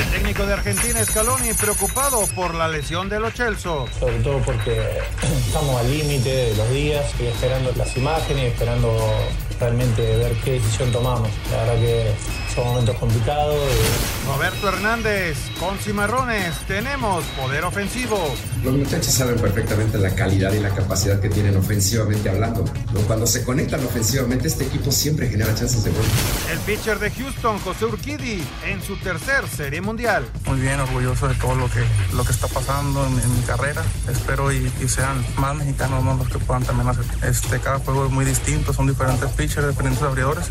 El técnico de Argentina, Scaloni, preocupado por la lesión de los Chelsea. sobre todo porque estamos al límite de los días y esperando las imágenes esperando realmente ver qué decisión tomamos. La verdad que son momentos complicados. y Roberto Hernández, con Cimarrones, tenemos poder ofensivo. Los muchachos saben perfectamente la calidad y la capacidad que tienen ofensivamente hablando. ¿no? Cuando se conectan ofensivamente, este equipo siempre genera chances de gol. El pitcher de Houston, José Urquidi, en su tercer serie mundial. muy bien, orgulloso de todo lo que, lo que está pasando en, en mi carrera. Espero y, y sean más mexicanos ¿no? los que puedan también hacer. Este, cada juego es muy distinto, son diferentes pitchers, diferentes abridores.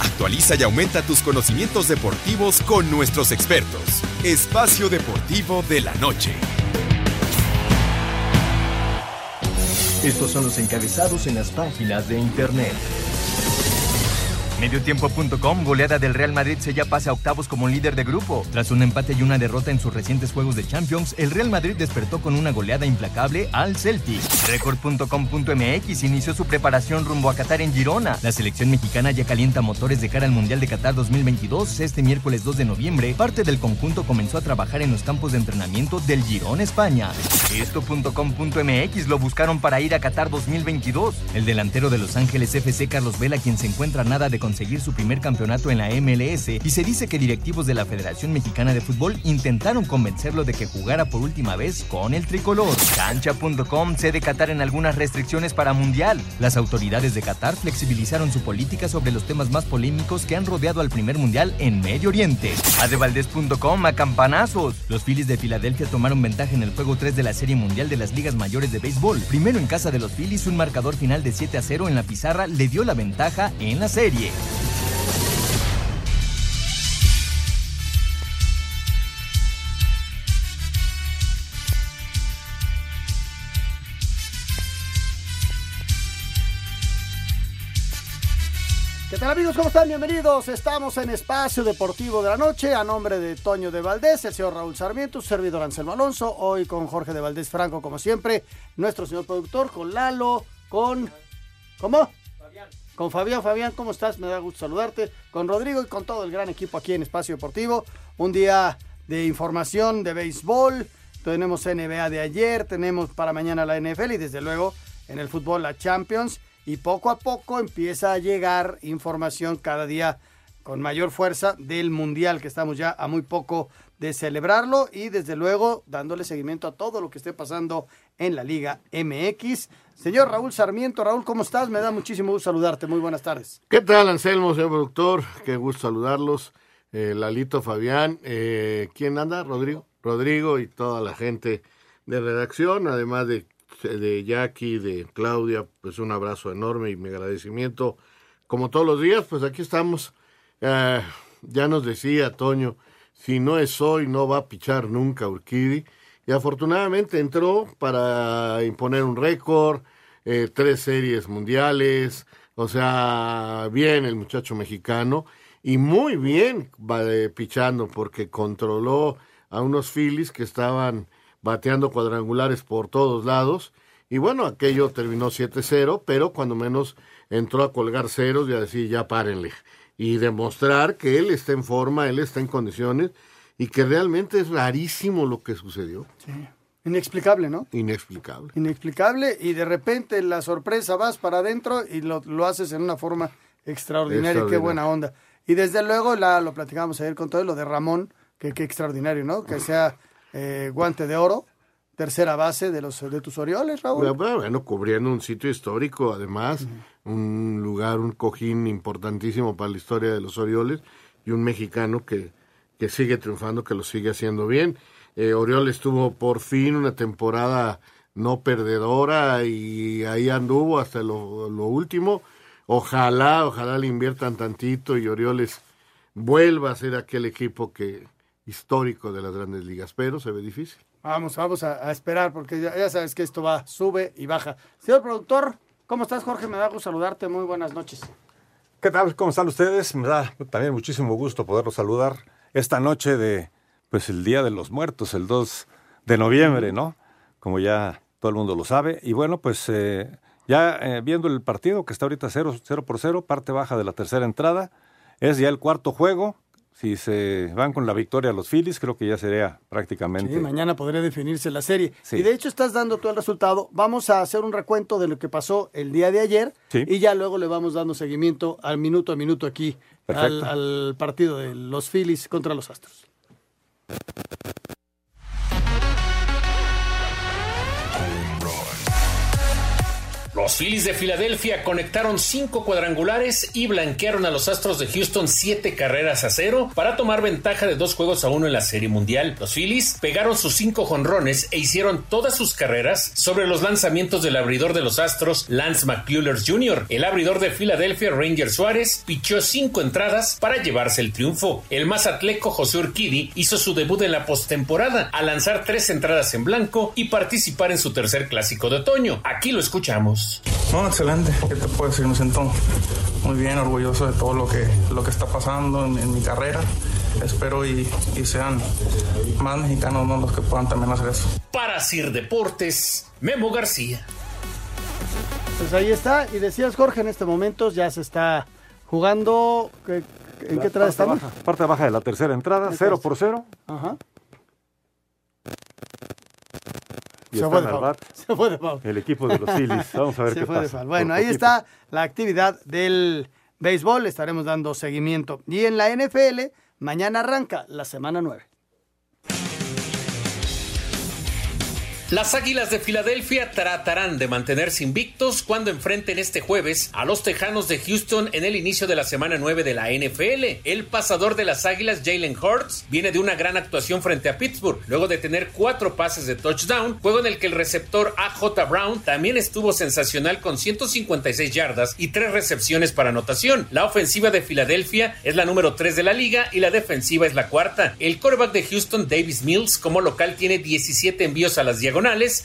Actualiza y aumenta tus conocimientos deportivos con nuestros expertos. Espacio Deportivo de la Noche. Estos son los encabezados en las páginas de internet. Mediotiempo.com, goleada del Real Madrid sella pase a octavos como líder de grupo. Tras un empate y una derrota en sus recientes juegos de Champions, el Real Madrid despertó con una goleada implacable al Celtic. Record.com.mx inició su preparación rumbo a Qatar en Girona. La selección mexicana ya calienta motores de cara al Mundial de Qatar 2022. Este miércoles 2 de noviembre, parte del conjunto comenzó a trabajar en los campos de entrenamiento del Girona, España. Esto.com.mx lo buscaron para ir a Qatar 2022. El delantero de Los Ángeles FC, Carlos Vela, quien se encuentra nada de conseguir su primer campeonato en la MLS, y se dice que directivos de la Federación Mexicana de Fútbol intentaron convencerlo de que jugara por última vez con el tricolor. Cancha.com Qatar en algunas restricciones para Mundial. Las autoridades de Qatar flexibilizaron su política sobre los temas más polémicos que han rodeado al primer Mundial en Medio Oriente. Adevaldez.com a campanazos. Los Phillies de Filadelfia tomaron ventaja en el juego 3 de la Serie Mundial de las Ligas Mayores de Béisbol. Primero en casa de los Phillies, un marcador final de 7 a 0 en la pizarra le dio la ventaja en la serie. ¿Qué tal amigos? ¿Cómo están? Bienvenidos. Estamos en Espacio Deportivo de la Noche a nombre de Toño de Valdés, el señor Raúl Sarmiento, su servidor Anselmo Alonso, hoy con Jorge de Valdés Franco como siempre, nuestro señor productor, con Lalo, con... ¿Cómo? Con Fabián, Fabián, ¿cómo estás? Me da gusto saludarte. Con Rodrigo y con todo el gran equipo aquí en Espacio Deportivo. Un día de información de béisbol. Tenemos NBA de ayer, tenemos para mañana la NFL y desde luego en el fútbol la Champions. Y poco a poco empieza a llegar información cada día con mayor fuerza del Mundial, que estamos ya a muy poco de celebrarlo y desde luego dándole seguimiento a todo lo que esté pasando en la Liga MX. Señor Raúl Sarmiento, Raúl, ¿cómo estás? Me da muchísimo gusto saludarte. Muy buenas tardes. ¿Qué tal, Anselmo, señor productor? Qué gusto saludarlos. Eh, Lalito, Fabián, eh, ¿quién anda? Rodrigo. Rodrigo y toda la gente de redacción, además de, de Jackie, de Claudia, pues un abrazo enorme y mi agradecimiento. Como todos los días, pues aquí estamos. Eh, ya nos decía Toño, si no es hoy, no va a pichar nunca Urquidi. Y afortunadamente entró para imponer un récord, eh, tres series mundiales, o sea, bien el muchacho mexicano y muy bien eh, pichando porque controló a unos Phillies que estaban bateando cuadrangulares por todos lados. Y bueno, aquello terminó 7-0, pero cuando menos entró a colgar ceros y a decir, ya párenle. Y demostrar que él está en forma, él está en condiciones y que realmente es rarísimo lo que sucedió. Sí. Inexplicable, ¿no? Inexplicable. Inexplicable y de repente la sorpresa vas para adentro y lo, lo haces en una forma extraordinaria. Qué buena onda. Y desde luego, la, lo platicamos ayer con todo lo de Ramón, que, que extraordinario, ¿no? Que sea eh, guante de oro, tercera base de los de tus Orioles, Raúl. Bueno, bueno, cubriendo un sitio histórico, además, un lugar, un cojín importantísimo para la historia de los Orioles y un mexicano que, que sigue triunfando, que lo sigue haciendo bien. Eh, Orioles tuvo por fin una temporada no perdedora y ahí anduvo hasta lo, lo último. Ojalá, ojalá le inviertan tantito y Orioles vuelva a ser aquel equipo que histórico de las grandes ligas, pero se ve difícil. Vamos, vamos a, esperar porque ya, ya sabes que esto va, sube y baja. Señor productor, ¿cómo estás, Jorge? Me da gusto saludarte. Muy buenas noches. ¿Qué tal? ¿Cómo están ustedes? Me da también muchísimo gusto poderlos saludar esta noche de, pues, el Día de los Muertos, el 2 de noviembre, ¿no? Como ya todo el mundo lo sabe. Y bueno, pues eh, ya eh, viendo el partido que está ahorita 0, 0 por 0, parte baja de la tercera entrada, es ya el cuarto juego. Si se van con la victoria los Phillies, creo que ya sería prácticamente. Sí, mañana podría definirse la serie. Sí. Y de hecho estás dando tú el resultado. Vamos a hacer un recuento de lo que pasó el día de ayer Sí. y ya luego le vamos dando seguimiento al minuto a minuto aquí al, al partido de los Phillies contra los Astros. Los Phillies de Filadelfia conectaron cinco cuadrangulares y blanquearon a los Astros de Houston siete carreras a cero para tomar ventaja de dos juegos a uno en la Serie Mundial. Los Phillies pegaron sus cinco jonrones e hicieron todas sus carreras sobre los lanzamientos del abridor de los Astros, Lance McCullers Jr. El abridor de Filadelfia, Ranger Suárez, pichó cinco entradas para llevarse el triunfo. El más atleco José Urquidi hizo su debut en la postemporada al lanzar tres entradas en blanco y participar en su tercer clásico de otoño. Aquí lo escuchamos. No, excelente. ¿Qué te puedo decir? Me siento muy bien, orgulloso de todo lo que, lo que está pasando en, en mi carrera. Espero y, y sean más mexicanos ¿no? los que puedan también hacer eso. Para Sir Deportes, Memo García. Pues ahí está. Y decías, Jorge, en este momento ya se está jugando. ¿qué- ¿En qué entrada parte estamos? baja, parte baja de la tercera entrada, Ahí 0 está. por 0. Ajá. Y Se fue de Se fue de foul. El equipo de los Phillies. Vamos a ver Se qué fue de pasa. foul. Bueno, ahí está la actividad del béisbol. Estaremos dando seguimiento. Y en la NFL, mañana arranca la semana 9. Las Águilas de Filadelfia tratarán de mantenerse invictos cuando enfrenten este jueves a los Tejanos de Houston en el inicio de la semana 9 de la NFL. El pasador de las Águilas, Jalen Hurts, viene de una gran actuación frente a Pittsburgh, luego de tener cuatro pases de touchdown, juego en el que el receptor AJ Brown también estuvo sensacional con 156 yardas y tres recepciones para anotación. La ofensiva de Filadelfia es la número 3 de la liga y la defensiva es la cuarta. El quarterback de Houston, Davis Mills, como local tiene 17 envíos a las diagonales,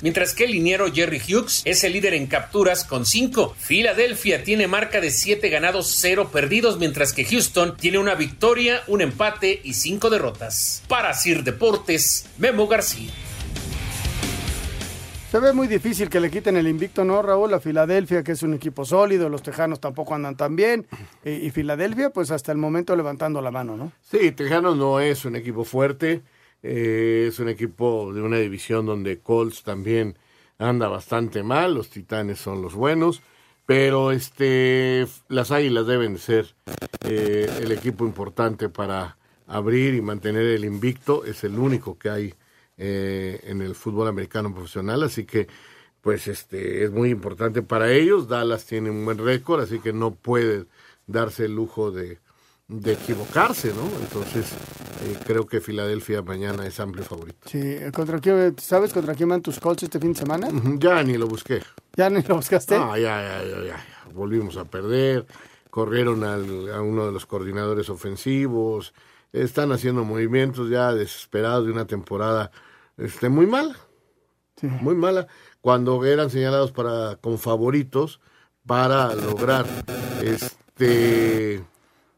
mientras que el liniero Jerry Hughes es el líder en capturas con 5. Filadelfia tiene marca de 7 ganados, 0 perdidos, mientras que Houston tiene una victoria, un empate y 5 derrotas. Para Sir Deportes, Memo García. Se ve muy difícil que le quiten el invicto, ¿no, Raúl? A Filadelfia, que es un equipo sólido, los Tejanos tampoco andan tan bien. Y, y Filadelfia, pues hasta el momento levantando la mano, ¿no? Sí, Tejanos no es un equipo fuerte, eh, es un equipo de una división donde Colts también anda bastante mal, los Titanes son los buenos, pero este las Águilas deben de ser eh, el equipo importante para abrir y mantener el invicto, es el único que hay eh, en el fútbol americano profesional, así que pues este es muy importante para ellos, Dallas tiene un buen récord, así que no puede darse el lujo de de equivocarse, ¿no? Entonces, eh, creo que Filadelfia mañana es amplio favorito. Sí, ¿contra quién, ¿sabes contra quién van tus Colts este fin de semana? Ya ni lo busqué. ¿Ya ni lo buscaste? Ah, ya, ya, ya, ya. Volvimos a perder. Corrieron al- a uno de los coordinadores ofensivos. Están haciendo movimientos ya desesperados de una temporada este, muy mala. Muy mala. Cuando eran señalados para con favoritos para lograr este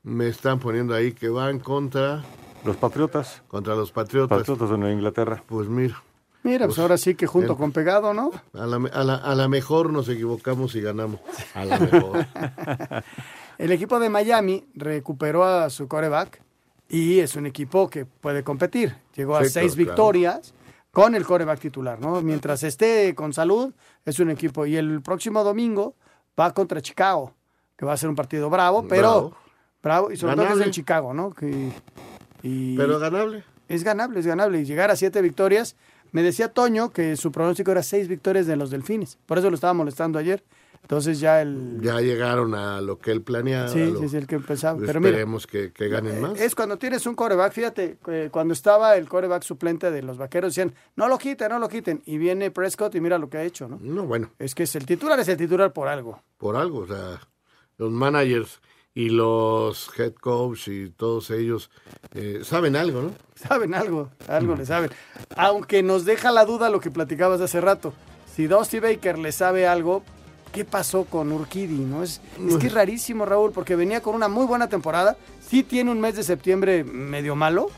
me están poniendo ahí que van contra los Patriotas. Contra los Patriotas. Patriotas de Nueva Inglaterra. Pues mira. Mira, pues ahora sí que junto el- con pegado, ¿no? A la, a, la, a la mejor nos equivocamos y ganamos. A la mejor. El equipo de Miami recuperó a su coreback y es un equipo que puede competir. Llegó a Sí, seis claro, victorias con el coreback titular, ¿no? Mientras esté con salud, es un equipo. Y el próximo domingo va contra Chicago, que va a ser un partido bravo, pero Bravo. Bravo, y sobre todo que es en Chicago, ¿no? Que- y, Pero ganable. es ganable, es ganable. Y llegar a siete victorias, me decía Toño que su pronóstico era seis victorias de los Delfines. Por eso lo estaba molestando ayer. Entonces ya el... Ya llegaron a lo que él planeaba. Sí, lo- sí, sí, el que empezaba. Pero mira, Esperemos que, que ganen más. es cuando tienes un coreback, fíjate, eh, cuando estaba el coreback suplente de los vaqueros, decían, no lo quiten, no lo quiten. Y viene Prescott y mira lo que ha hecho, ¿no? No, bueno, Es que es el titular, es el titular por algo. por algo, o sea, los managers y los head coach y todos ellos eh, saben algo, ¿no? Saben algo, algo le saben. Aunque nos deja la duda lo que platicabas hace rato. Si Dusty Baker le sabe algo, ¿qué pasó con Urquidi? ¿no? Es, es que es rarísimo, Raúl, porque venía con una muy buena temporada. Sí tiene un mes de septiembre medio malo,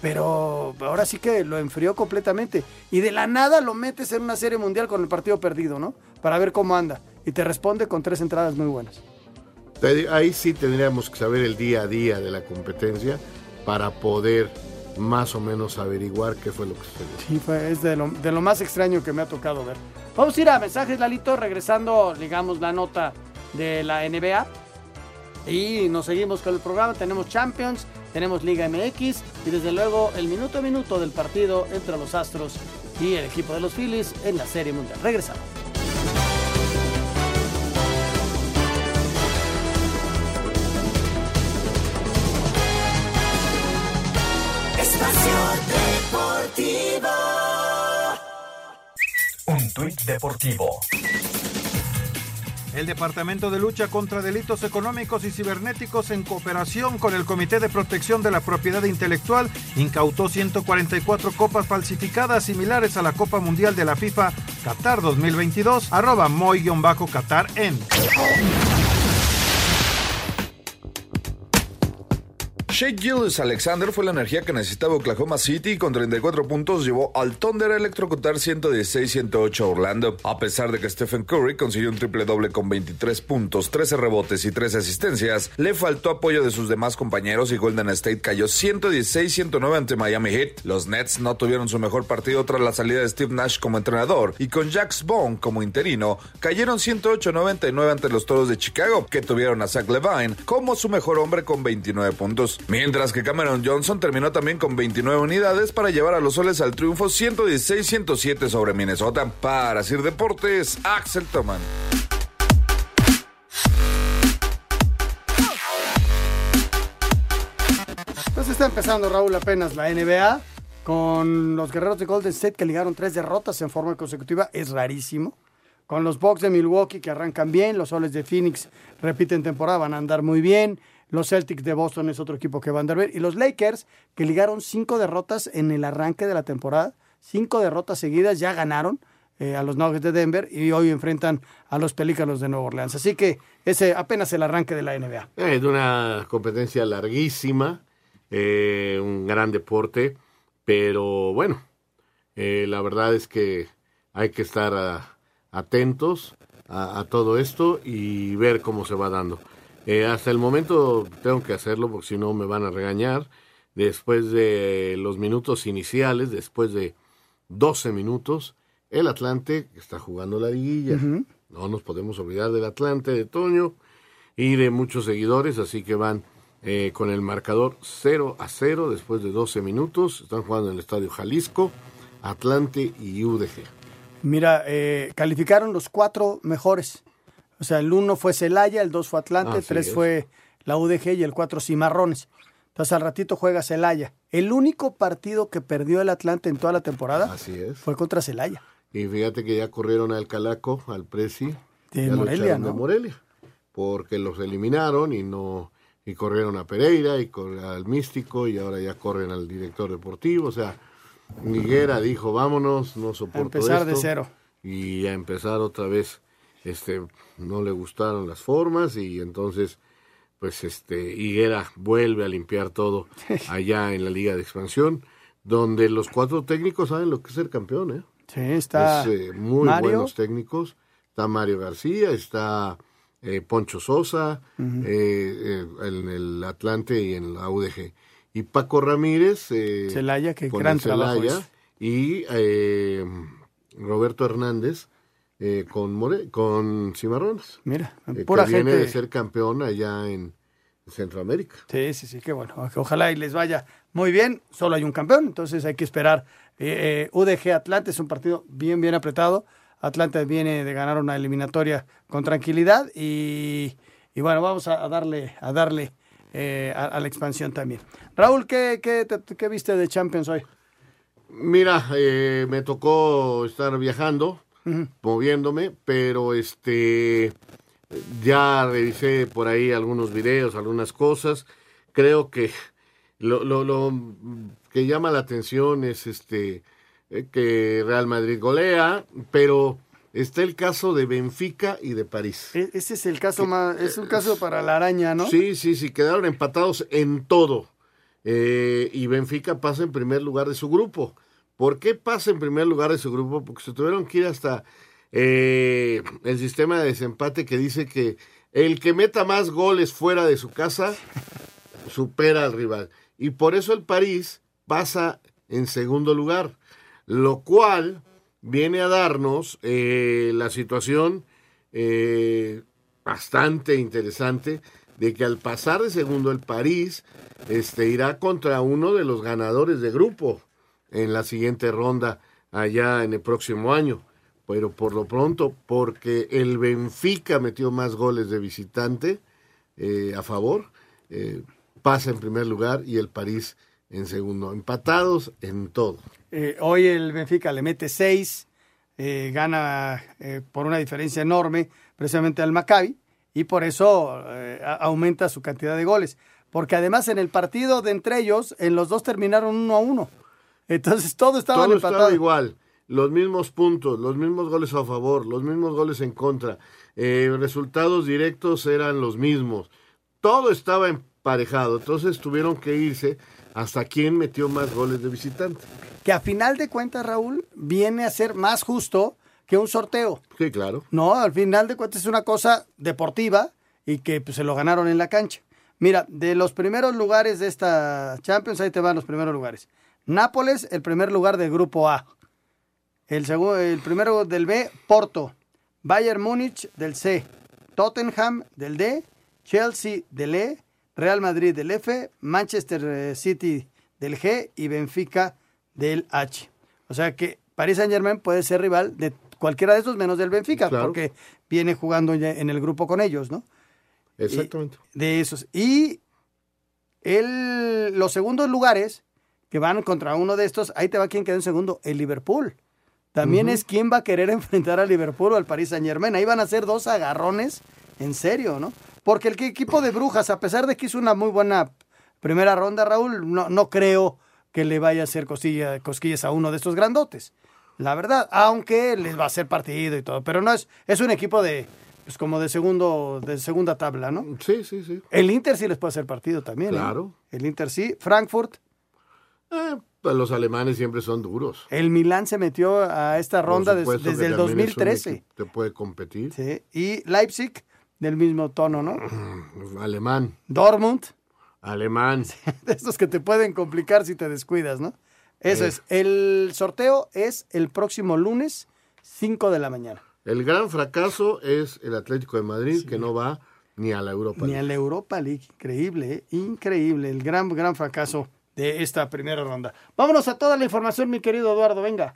pero ahora sí que lo enfrió completamente. Y de la nada lo metes en una serie mundial con el partido perdido, ¿no? Para ver cómo anda. Y te responde con tres entradas muy buenas. Ahí sí tendríamos que saber el día a día de la competencia para poder más o menos averiguar qué fue lo que sucedió. Sí, fue, es de lo, de lo más extraño que me ha tocado ver. Vamos a ir a mensajes, Lalito, regresando, digamos, la nota de la NBA. Y nos seguimos con el programa. Tenemos Champions, tenemos Liga MX y desde luego el minuto a minuto del partido entre los Astros y el equipo de los Phillies en la Serie Mundial. Regresamos. Deportivo. Un tuit deportivo. El Departamento de Lucha contra Delitos Económicos y Cibernéticos, en cooperación con el Comité de Protección de la Propiedad Intelectual, incautó 144 copas falsificadas similares a la Copa Mundial de la FIFA Qatar 2022, arroba moy-qatar en. Shea Gillis Alexander fue la energía que necesitaba Oklahoma City y con 34 puntos llevó al Thunder a electrocutar 116-108 a Orlando. A pesar de que Stephen Curry consiguió un triple doble con 23 puntos, 13 rebotes y 13 asistencias, le faltó apoyo de sus demás compañeros y Golden State cayó 116-109 ante Miami Heat. Los Nets no tuvieron su mejor partido tras la salida de Steve Nash como entrenador y con Jax Bond como interino, cayeron 108-99 ante los Toros de Chicago, que tuvieron a Zach Levine como su mejor hombre con 29 puntos. Mientras que Cameron Johnson terminó también con 29 unidades para llevar a los soles al triunfo 116-107 sobre Minnesota. Para Sir Deportes, Axel Toman. Entonces está empezando, Raúl, apenas la NBA con los guerreros de Golden State que ligaron tres derrotas en forma consecutiva. Es rarísimo. Con los Bucks de Milwaukee que arrancan bien, los Soles de Phoenix repiten temporada, van a andar muy bien. Los Celtics de Boston es otro equipo que va a bien. Y los Lakers que ligaron cinco derrotas en el arranque de la temporada. Cinco derrotas seguidas, ya ganaron eh, a los Nuggets de Denver y hoy enfrentan a los Pelícanos de Nueva Orleans. Así que ese apenas el arranque de la NBA. Es una competencia larguísima, eh, un gran deporte, pero bueno, eh, la verdad es que hay que estar ah, atentos a todo esto y ver cómo se va dando. Eh, hasta el momento tengo que hacerlo porque si no me van a regañar. Después de los minutos iniciales, después de 12 minutos, el Atlante está jugando la liguilla. No nos podemos olvidar del Atlante de Toño y de muchos seguidores, así que van eh, con el marcador 0 a 0 después de 12 minutos. Están jugando en el Estadio Jalisco, Atlante y UDG. Mira, eh, calificaron los cuatro mejores. O sea, el uno fue Celaya, el dos fue Atlante, el Así tres es. fue la UDG y el cuatro Cimarrones. Entonces al ratito juega Celaya. El único partido que perdió el Atlante en toda la temporada Así es. fue contra Celaya. Y fíjate que ya corrieron al Calaco, al Presi. De ya Morelia, ¿no? De Morelia. Porque los eliminaron y no y corrieron a Pereira y al Místico y ahora ya corren al director deportivo. O sea, Higuera dijo, vámonos, no soporto empezar de esto". cero. Y a empezar otra vez, este, no le gustaron las formas y entonces, pues, este, Higuera vuelve a limpiar todo allá en la Liga de Expansión, donde los cuatro técnicos saben lo que es ser campeón, ¿eh? Sí, está Es, eh, muy Mario. buenos técnicos. Está Mario García, está eh, Poncho Sosa, eh, eh, en el Atlante y en la UDG. Y Paco Ramírez. eh, Celaya, que gran el trabajo Celaya, es. Y eh, Roberto Hernández eh, con, More- con Cimarrones. Mira, eh, pura que viene gente. de ser campeón allá en Centroamérica. Sí, sí, sí, qué bueno. Ojalá y les vaya muy bien. Solo hay un campeón, entonces hay que esperar. Eh, eh, UDG Atlante es un partido bien, bien apretado. Atlante viene de ganar una eliminatoria con tranquilidad y, y bueno, vamos a, a darle, a darle eh, a, a la expansión también. Raúl, ¿qué, qué, te- qué viste de Champions hoy? Mira, eh, me tocó estar viajando, moviéndome, pero este ya revisé por ahí algunos videos, algunas cosas. Creo que lo, lo- lo que llama la atención es este eh, que Real Madrid golea, pero está el caso de Benfica y de París. E- Ese es el caso más, es un caso para la araña, ¿no? Sí, sí, sí, quedaron empatados en todo. Eh, y Benfica pasa en primer lugar de su grupo. ¿Por qué pasa en primer lugar de su grupo? Porque se tuvieron que ir hasta eh, el sistema de desempate que dice que el que meta más goles fuera de su casa supera al rival. Y por eso el París pasa en segundo lugar, lo cual viene a darnos eh, la situación eh, bastante interesante de que al pasar de segundo el París este, irá contra uno de los ganadores de grupo en la siguiente ronda allá en el próximo año. Pero por lo pronto, porque el Benfica metió más goles de visitante eh, a favor, eh, pasa en primer lugar y el París en segundo. Empatados en todo. Eh, hoy el Benfica le mete seis, gana por una diferencia enorme precisamente al Maccabi y por eso aumenta su cantidad de goles. Porque además en el partido de entre ellos, en los dos terminaron uno a uno. Entonces todo estaba Todo empatado. estaba igual. Los mismos puntos, los mismos goles a favor, los mismos goles en contra. Eh, resultados directos eran los mismos. Todo estaba emparejado. Entonces tuvieron que irse hasta quién metió más goles de visitante. Que a final de cuentas, Raúl, viene a ser más justo que un sorteo. Sí, claro. No, al final de cuentas es una cosa deportiva y que pues, se lo ganaron en la cancha. Mira, de los primeros lugares de esta Champions, ahí te van los primeros lugares. Nápoles, el primer lugar del grupo A. El, segundo, el primero del B, Porto. Bayern Múnich del C. Tottenham del D. Chelsea del E. Real Madrid del F. Manchester eh, City del G. Y Benfica del H. O sea que Paris Saint Germain puede ser rival de cualquiera de esos menos del Benfica, Claro. porque viene jugando en el grupo con ellos, ¿no? Exactamente. De esos. Y el, los segundos lugares que van contra uno de estos, ahí te va quien quedó en segundo, el Liverpool. También es quien va a querer enfrentar al Liverpool o al Paris Saint Germain. Ahí van a ser dos agarrones, en serio, ¿no? Porque el equipo de Brujas, a pesar de que hizo una muy buena primera ronda, Raúl, no, no creo que le vaya a hacer cosquilla- cosquillas a uno de estos grandotes. La verdad, aunque les va a hacer partido y todo, pero no es, es un equipo de, pues como de segundo, de segunda tabla, ¿no? Sí, sí, sí. El Inter sí les puede hacer partido también. ¿eh? Claro. El Inter sí. Frankfurt. Eh, pues los alemanes siempre son duros. El Milán se metió a esta ronda des- desde el también es un 2013. equipo que Te puede competir. Sí. Y Leipzig, del mismo tono, ¿no? Alemán. Dortmund, Alemán. de estos que te pueden complicar si te descuidas, ¿no? Eso Eh. es. El sorteo es el próximo lunes, 5 de la mañana. El gran fracaso es el Atlético de Madrid, que no va ni a la Europa Ni League. a la Europa League. Increíble, ¿eh? increíble. El gran, gran fracaso de esta primera ronda. Vámonos a toda la información, mi querido Eduardo. Venga.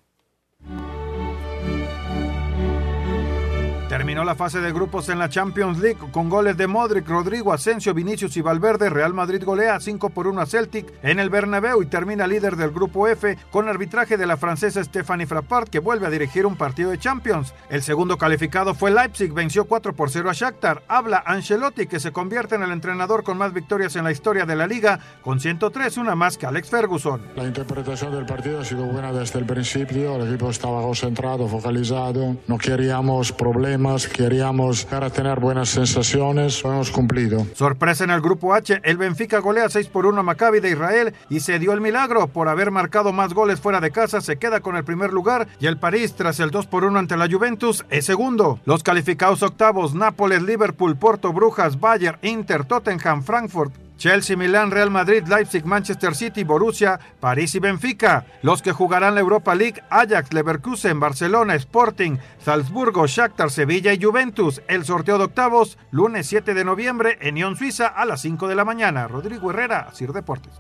Terminó la fase de grupos en la Champions League con goles de Modric, Rodrigo, Asensio, Vinicius y Valverde. Real Madrid golea 5 por 1 a Celtic en el Bernabéu y termina líder del grupo F con arbitraje de la francesa Stephanie Frappart que vuelve a dirigir un partido de Champions. El segundo calificado fue Leipzig, venció 4 por 0 a Shakhtar. Habla Ancelotti que se convierte en el entrenador con más victorias en la historia de la liga con 103, una más que Alex Ferguson. La interpretación del partido ha sido buena desde el principio, el equipo estaba concentrado, focalizado, no queríamos problemas, queríamos para tener buenas sensaciones, lo hemos cumplido. Sorpresa en el grupo H, el Benfica golea 6 por 1 a Maccabi de Israel y se dio el milagro por haber marcado más goles fuera de casa, se queda con el primer lugar y el París tras el 2 por 1 ante la Juventus es segundo. Los calificados octavos, Nápoles, Liverpool, Porto, Brujas, Bayern, Inter, Tottenham, Frankfurt, Chelsea, Milán, Real Madrid, Leipzig, Manchester City, Borussia, París y Benfica. Los que jugarán la Europa League, Ajax, Leverkusen, Barcelona, Sporting, Salzburgo, Shakhtar, Sevilla y Juventus. El sorteo de octavos, lunes 7 de noviembre en Lyon, Suiza, a las 5 de la mañana. Rodrigo Herrera, Sir Deportes.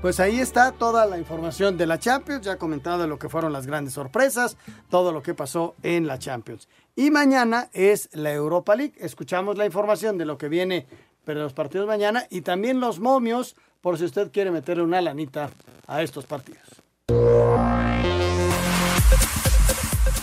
Pues ahí está toda la información de la Champions, ya comentado lo que fueron las grandes sorpresas, todo lo que pasó en la Champions. Y mañana es la Europa League. Escuchamos la información de lo que viene pero los partidos mañana y también los momios, por si usted quiere meterle una lanita a estos partidos.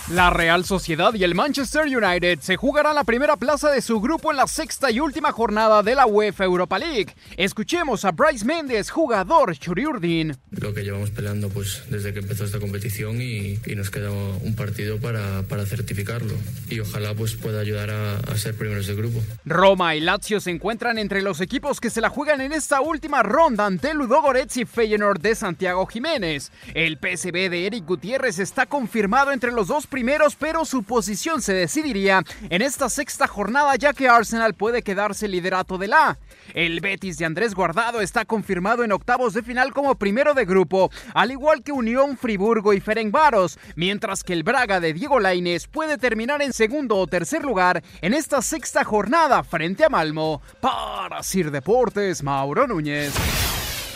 La Real Sociedad y el Manchester United se jugarán la primera plaza de su grupo en la sexta y última jornada de la UEFA Europa League. Escuchemos a Bryce Méndez, jugador Churiurdin. Lo que llevamos peleando pues desde que empezó esta competición y, y nos queda un partido para, para, certificarlo y ojalá pues pueda ayudar a, a, ser primeros de grupo. Roma y Lazio se encuentran entre los equipos que se la juegan en esta última ronda ante Ludogorets y Feyenoord de Santiago Jiménez. El PSV de Eric Gutiérrez está confirmado entre los dos primeros, pero su posición se decidiría en esta sexta jornada ya que Arsenal puede quedarse liderato del A. El Betis de Andrés Guardado está confirmado en octavos de final como primero de grupo, al igual que Unión Friburgo y Ferencváros, mientras que el Braga de Diego Lainez puede terminar en segundo o tercer lugar en esta sexta jornada frente a Malmo. Para Sir Deportes, Mauro Núñez.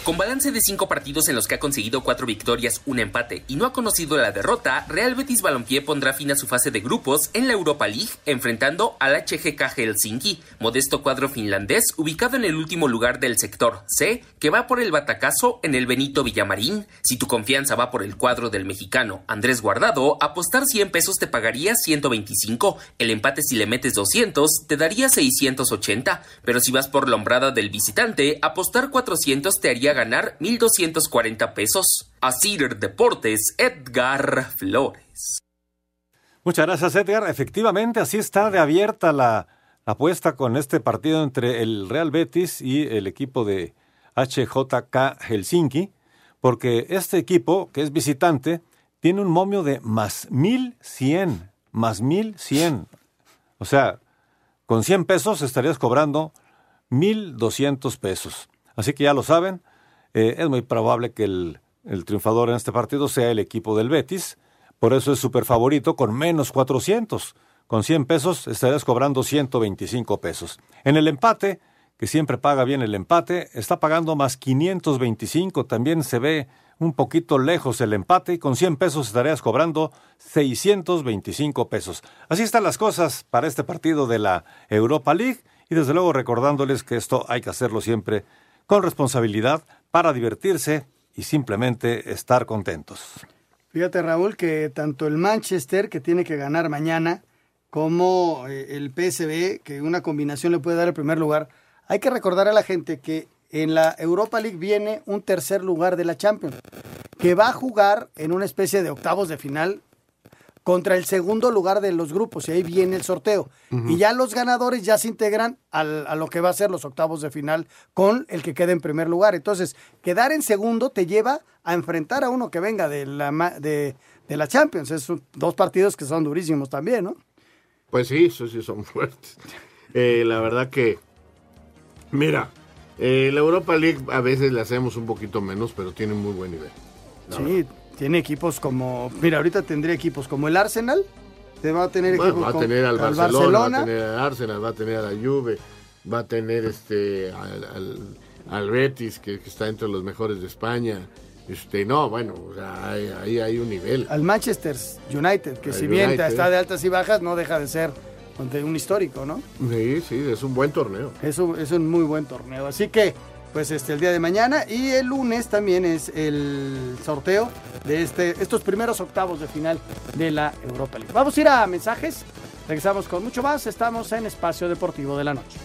Con balance de cinco partidos en los que ha conseguido cuatro victorias, un empate y no ha conocido la derrota, Real Betis Balompié pondrá fin a su fase de grupos en la Europa League, enfrentando al HGK Helsinki, modesto cuadro finlandés ubicado en el último lugar del sector C, que va por el batacazo en el Benito Villamarín. Si tu confianza va por el cuadro del mexicano Andrés Guardado, apostar 100 pesos te pagaría 125, el empate si le metes 200 te daría 680, pero si vas por la hombrada del visitante, apostar 400 te haría ganar 1.240 pesos. Asir Deportes, Edgar Flores. Muchas gracias, Edgar. Efectivamente, así está de abierta la apuesta con este partido entre el Real Betis y el equipo de HJK Helsinki, porque este equipo, que es visitante, tiene un momio de más 1100, más 1100. O sea, con 100 pesos estarías cobrando 1200 pesos. Así que ya lo saben, eh, es muy probable que el, el, triunfador en este partido sea el equipo del Betis. Por eso es súper favorito con menos 400. Con 100 pesos estarías cobrando 125 pesos. En el empate, que siempre paga bien el empate, está pagando más 525. También se ve un poquito lejos el empate y con 100 pesos estarías cobrando 625 pesos. Así están las cosas para este partido de la Europa League y desde luego recordándoles que esto hay que hacerlo siempre con responsabilidad para divertirse y simplemente estar contentos. Fíjate Raúl que tanto el Manchester que tiene que ganar mañana como eh, el PSV que una combinación le puede dar el primer lugar, hay que recordar a la gente que en la Europa League viene un tercer lugar de la Champions, que va a jugar en una especie de octavos de final contra el segundo lugar de los grupos, y ahí viene el sorteo. Uh -huh. Y ya los ganadores ya se integran al, a lo que va a ser los octavos de final con el que quede en primer lugar. Entonces, quedar en segundo te lleva a enfrentar a uno que venga de la, de, de la Champions. Es un, dos partidos que son durísimos también, ¿no? Pues sí, eso sí son fuertes. Eh, la verdad que, mira, eh, la Europa League a veces le hacemos un poquito menos, pero tiene muy buen nivel. Sí, verdad. Tiene equipos como, mira, ahorita tendría equipos como el Arsenal, te va a tener bueno, equipos va a tener al al Barcelona, va a tener al Arsenal, va a tener a la Juve, va a tener este al, al, al Betis, que, que, está entre los mejores de España. Este, no, bueno, o sea, ahí hay, hay, un nivel. Al Manchester United, que Al si bien United. está de altas y bajas, no deja de ser un histórico, ¿no? Sí, sí, es un buen torneo. Es un, es un muy buen torneo. Así que, pues este, el día de mañana y el lunes también es el sorteo de este, estos primeros octavos de final de la Europa League. Vamos a ir a mensajes. Regresamos con mucho más. Estamos en Espacio Deportivo de la Noche.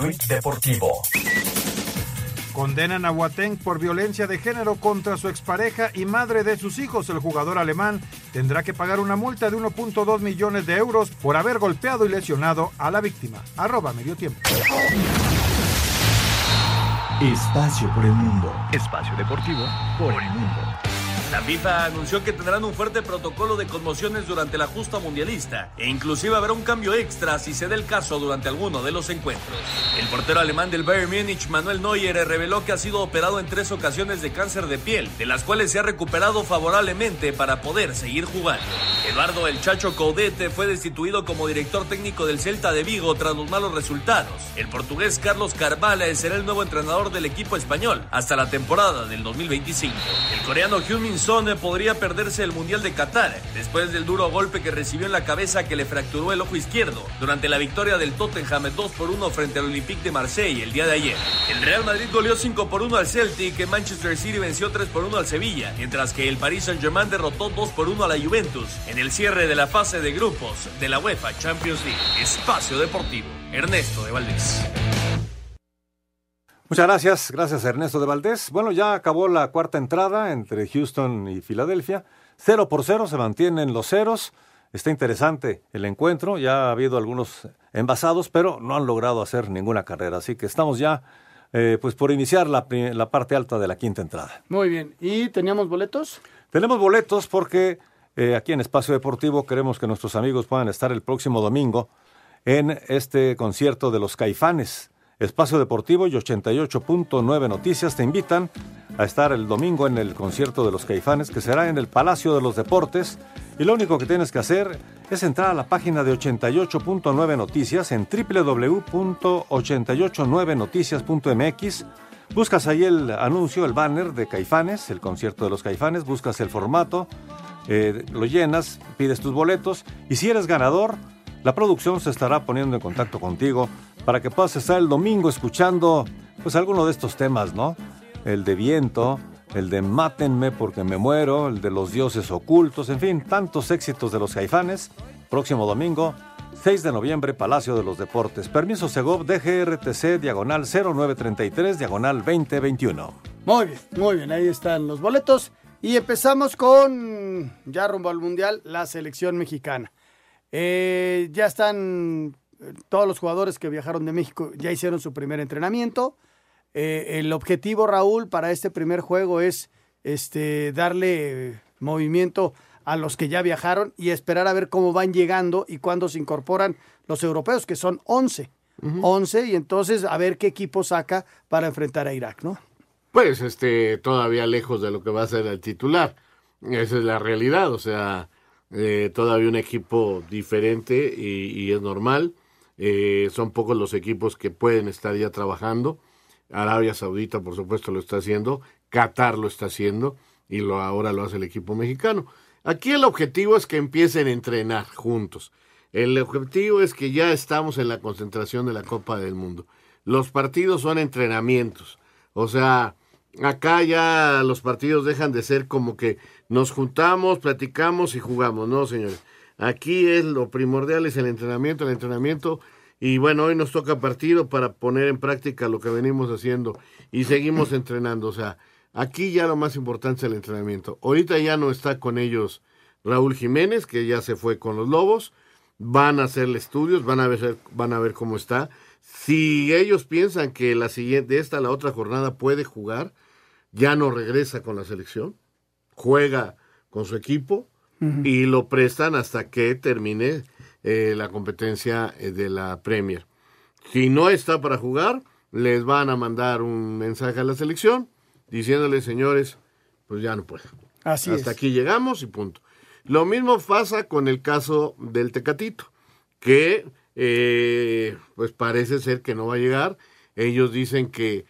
Tuit deportivo. Condenan a Boateng por violencia de género contra su expareja y madre de sus hijos. El jugador alemán tendrá que pagar una multa de 1.2 millones de euros por haber golpeado y lesionado a la víctima. Arroba medio tiempo. Espacio por el mundo. Espacio deportivo por el mundo. La FIFA anunció que tendrán un fuerte protocolo de conmociones durante la justa mundialista e inclusive habrá un cambio extra si se dé el caso durante alguno de los encuentros. El portero alemán del Bayern Múnich, Manuel Neuer, reveló que ha sido operado en tres ocasiones de cáncer de piel, de las cuales se ha recuperado favorablemente para poder seguir jugando. Eduardo El Chacho Caudete fue destituido como director técnico del Celta de Vigo tras los malos resultados. El portugués Carlos Carvalho será el nuevo entrenador del equipo español hasta la temporada del 2025. El coreano Hyun-Min Son podría perderse el Mundial de Qatar después del duro golpe que recibió en la cabeza que le fracturó el ojo izquierdo durante la victoria del Tottenham 2 por 1 frente al Olympique de Marsella el día de ayer. El Real Madrid goleó 5 por 1 al Celtic, Manchester City venció 3 por 1 al Sevilla, mientras que el Paris Saint-Germain derrotó 2 por 1 a la Juventus en el cierre de la fase de grupos de la UEFA Champions League. Espacio Deportivo, Ernesto de Valdés. Muchas gracias, gracias Ernesto de Valdés. Bueno, ya acabó la cuarta entrada entre Houston y Filadelfia. Cero por cero, se mantienen los ceros. Está interesante el encuentro, ya ha habido algunos envasados, pero no han logrado hacer ninguna carrera. Así que estamos ya eh, pues por iniciar la, la, parte alta de la quinta entrada. Muy bien, ¿y teníamos boletos? Tenemos boletos porque eh, aquí en Espacio Deportivo queremos que nuestros amigos puedan estar el próximo domingo en este concierto de los Caifanes. Espacio Deportivo y 88.9 Noticias te invitan a estar el domingo en el concierto de los Caifanes que será en el Palacio de los Deportes y lo único que tienes que hacer es entrar a la página de 88.9 Noticias en www.889noticias.mx Buscas ahí el anuncio, el banner de Caifanes, el concierto de los Caifanes, buscas el formato, eh, lo llenas, pides tus boletos y si eres ganador, la producción se estará poniendo en contacto contigo para que puedas estar el domingo escuchando pues alguno de estos temas, ¿no? El de viento, el de Mátenme porque me muero, el de los dioses ocultos, en fin, tantos éxitos de los caifanes. Próximo domingo, 6 de noviembre, Palacio de los Deportes. Permiso Segov, DGRTC, diagonal 0933, diagonal 2021. Muy bien, muy bien, ahí están los boletos. Y empezamos con, ya rumbo al Mundial, la selección mexicana. Eh, ya están todos los jugadores que viajaron de México ya hicieron su primer entrenamiento. Eh, el objetivo, Raúl, para este primer juego es este, darle movimiento a los que ya viajaron y esperar a ver cómo van llegando y cuándo se incorporan los europeos, que son 11. 11 y entonces a ver qué equipo saca para enfrentar a Irak, ¿no? Pues este, todavía lejos de lo que va a ser el titular. Esa es la realidad, o sea, eh, todavía un equipo diferente y es normal. Eh, son pocos los equipos que pueden estar ya trabajando. Arabia Saudita, por supuesto, lo está haciendo. Qatar lo está haciendo. Y lo, ahora lo hace el equipo mexicano. Aquí el objetivo es que empiecen a entrenar juntos. El objetivo es que ya estamos en la concentración de la Copa del Mundo. Los partidos son entrenamientos. O sea, acá ya los partidos dejan de ser como que nos juntamos, platicamos y jugamos. No, señores. Aquí es lo primordial, es el entrenamiento, el entrenamiento. Y bueno, hoy nos toca partido para poner en práctica lo que venimos haciendo y seguimos entrenando. O sea, aquí ya lo más importante es el entrenamiento. Ahorita ya no está con ellos Raúl Jiménez, que ya se fue con los Lobos. Van a hacerle estudios, van a ver, van a ver cómo está. Si ellos piensan que la siguiente, esta, la otra jornada puede jugar, ya no regresa con la selección, juega con su equipo y lo prestan hasta que termine eh, la competencia eh, de la Premier. Si no está para jugar, les van a mandar un mensaje a la selección diciéndole, señores, pues ya no puedo. Así hasta aquí llegamos y punto. Lo mismo pasa con el caso del Tecatito, que eh, pues parece ser que no va a llegar. Ellos dicen que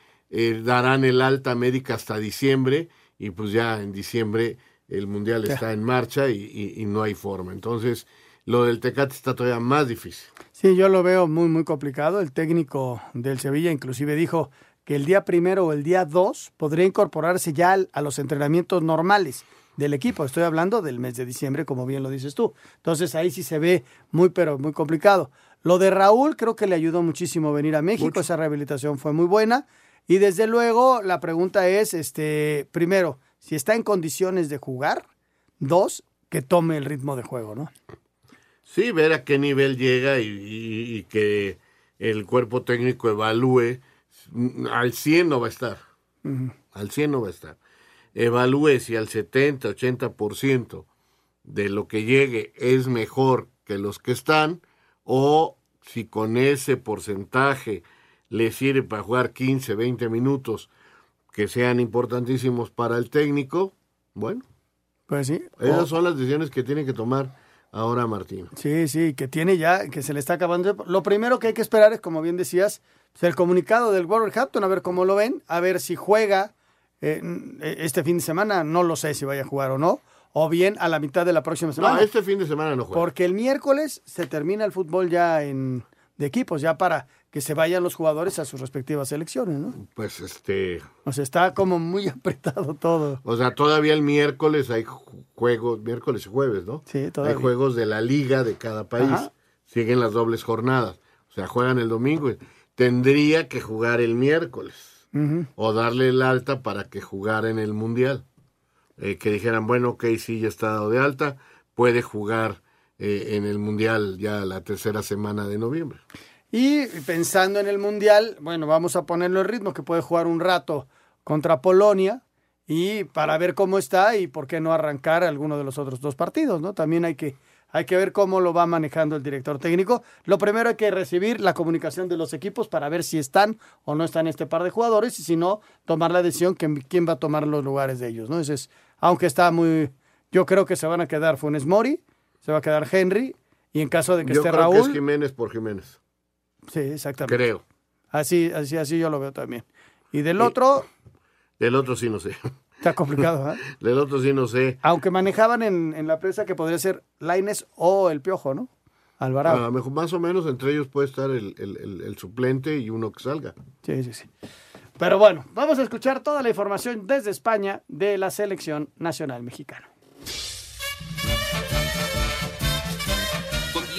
darán el alta médica hasta diciembre y pues ya en diciembre el Mundial está en marcha y, no hay forma. Entonces, lo del Tecate está todavía más difícil. Sí, yo lo veo muy, muy complicado. El técnico del Sevilla inclusive dijo que el día primero o el día dos podría incorporarse ya a los entrenamientos normales del equipo. Estoy hablando del mes de diciembre, como bien lo dices tú. Entonces ahí sí se ve muy, pero muy complicado. Lo de Raúl creo que le ayudó muchísimo venir a México. Esa rehabilitación fue muy buena. Y desde luego, la pregunta es, este, primero, si está en condiciones de jugar, dos, que tome el ritmo de juego, ¿no? Sí, ver a qué nivel llega y, y- y que el cuerpo técnico evalúe. Al 100 no va a estar. Al 100 no va a estar. Evalúe si al 70, 80% de lo que llegue es mejor que los que están o si con ese porcentaje le sirve para jugar 15, 20 minutos que sean importantísimos para el técnico, bueno, Pues sí. esas son las decisiones que tiene que tomar ahora Martín. Sí, sí, que tiene ya, que se le está acabando. Lo primero que hay que esperar es, como bien decías, pues, el comunicado del Wolverhampton, a ver cómo lo ven, a ver si juega eh, n- este fin de semana, no lo sé si vaya a jugar o no, o bien a la mitad de la próxima semana. No, este fin de semana no juega. Porque el miércoles se termina el fútbol ya en de equipos, ya para que se vayan los jugadores a sus respectivas selecciones, ¿no? Pues este, O sea, está como muy apretado todo. o sea, todavía el miércoles hay ju- juegos, miércoles y jueves, ¿no? Sí, todavía. Hay juegos de la liga de cada país. Ajá. Siguen las dobles jornadas. O sea, juegan el domingo. Tendría que jugar el miércoles O darle el alta para que jugara en el mundial. Eh, que dijeran, bueno, ok, sí, ya está dado de alta, puede jugar eh, en el mundial ya la tercera semana de noviembre. Y pensando en el Mundial, bueno, vamos a ponerlo en ritmo, que puede jugar un rato contra Polonia y para ver cómo está y por qué no arrancar alguno de los otros dos partidos, ¿no? También hay que, hay que ver cómo lo va manejando el director técnico. Lo primero hay que recibir la comunicación de los equipos para ver si están o no están este par de jugadores y si no, tomar la decisión que, quién va a tomar los lugares de ellos, ¿no? Ese es, aunque está muy, yo creo que se van a quedar Funes Mori, se va a quedar Henry y en caso de que Yo esté creo Raúl... que es Jiménez por Jiménez. Sí, exactamente. Creo. Así, así, así yo lo veo también. Y del otro, Del otro sí no sé. Está complicado, ¿eh? Del otro sí no sé. Aunque manejaban en, en la prensa que podría ser Laines o el Piojo, ¿no? Alvarado. A lo mejor más o menos entre ellos puede estar el, el- el- el suplente y uno que salga. Sí, sí, sí. Pero bueno, vamos a escuchar toda la información desde España de la selección nacional mexicana.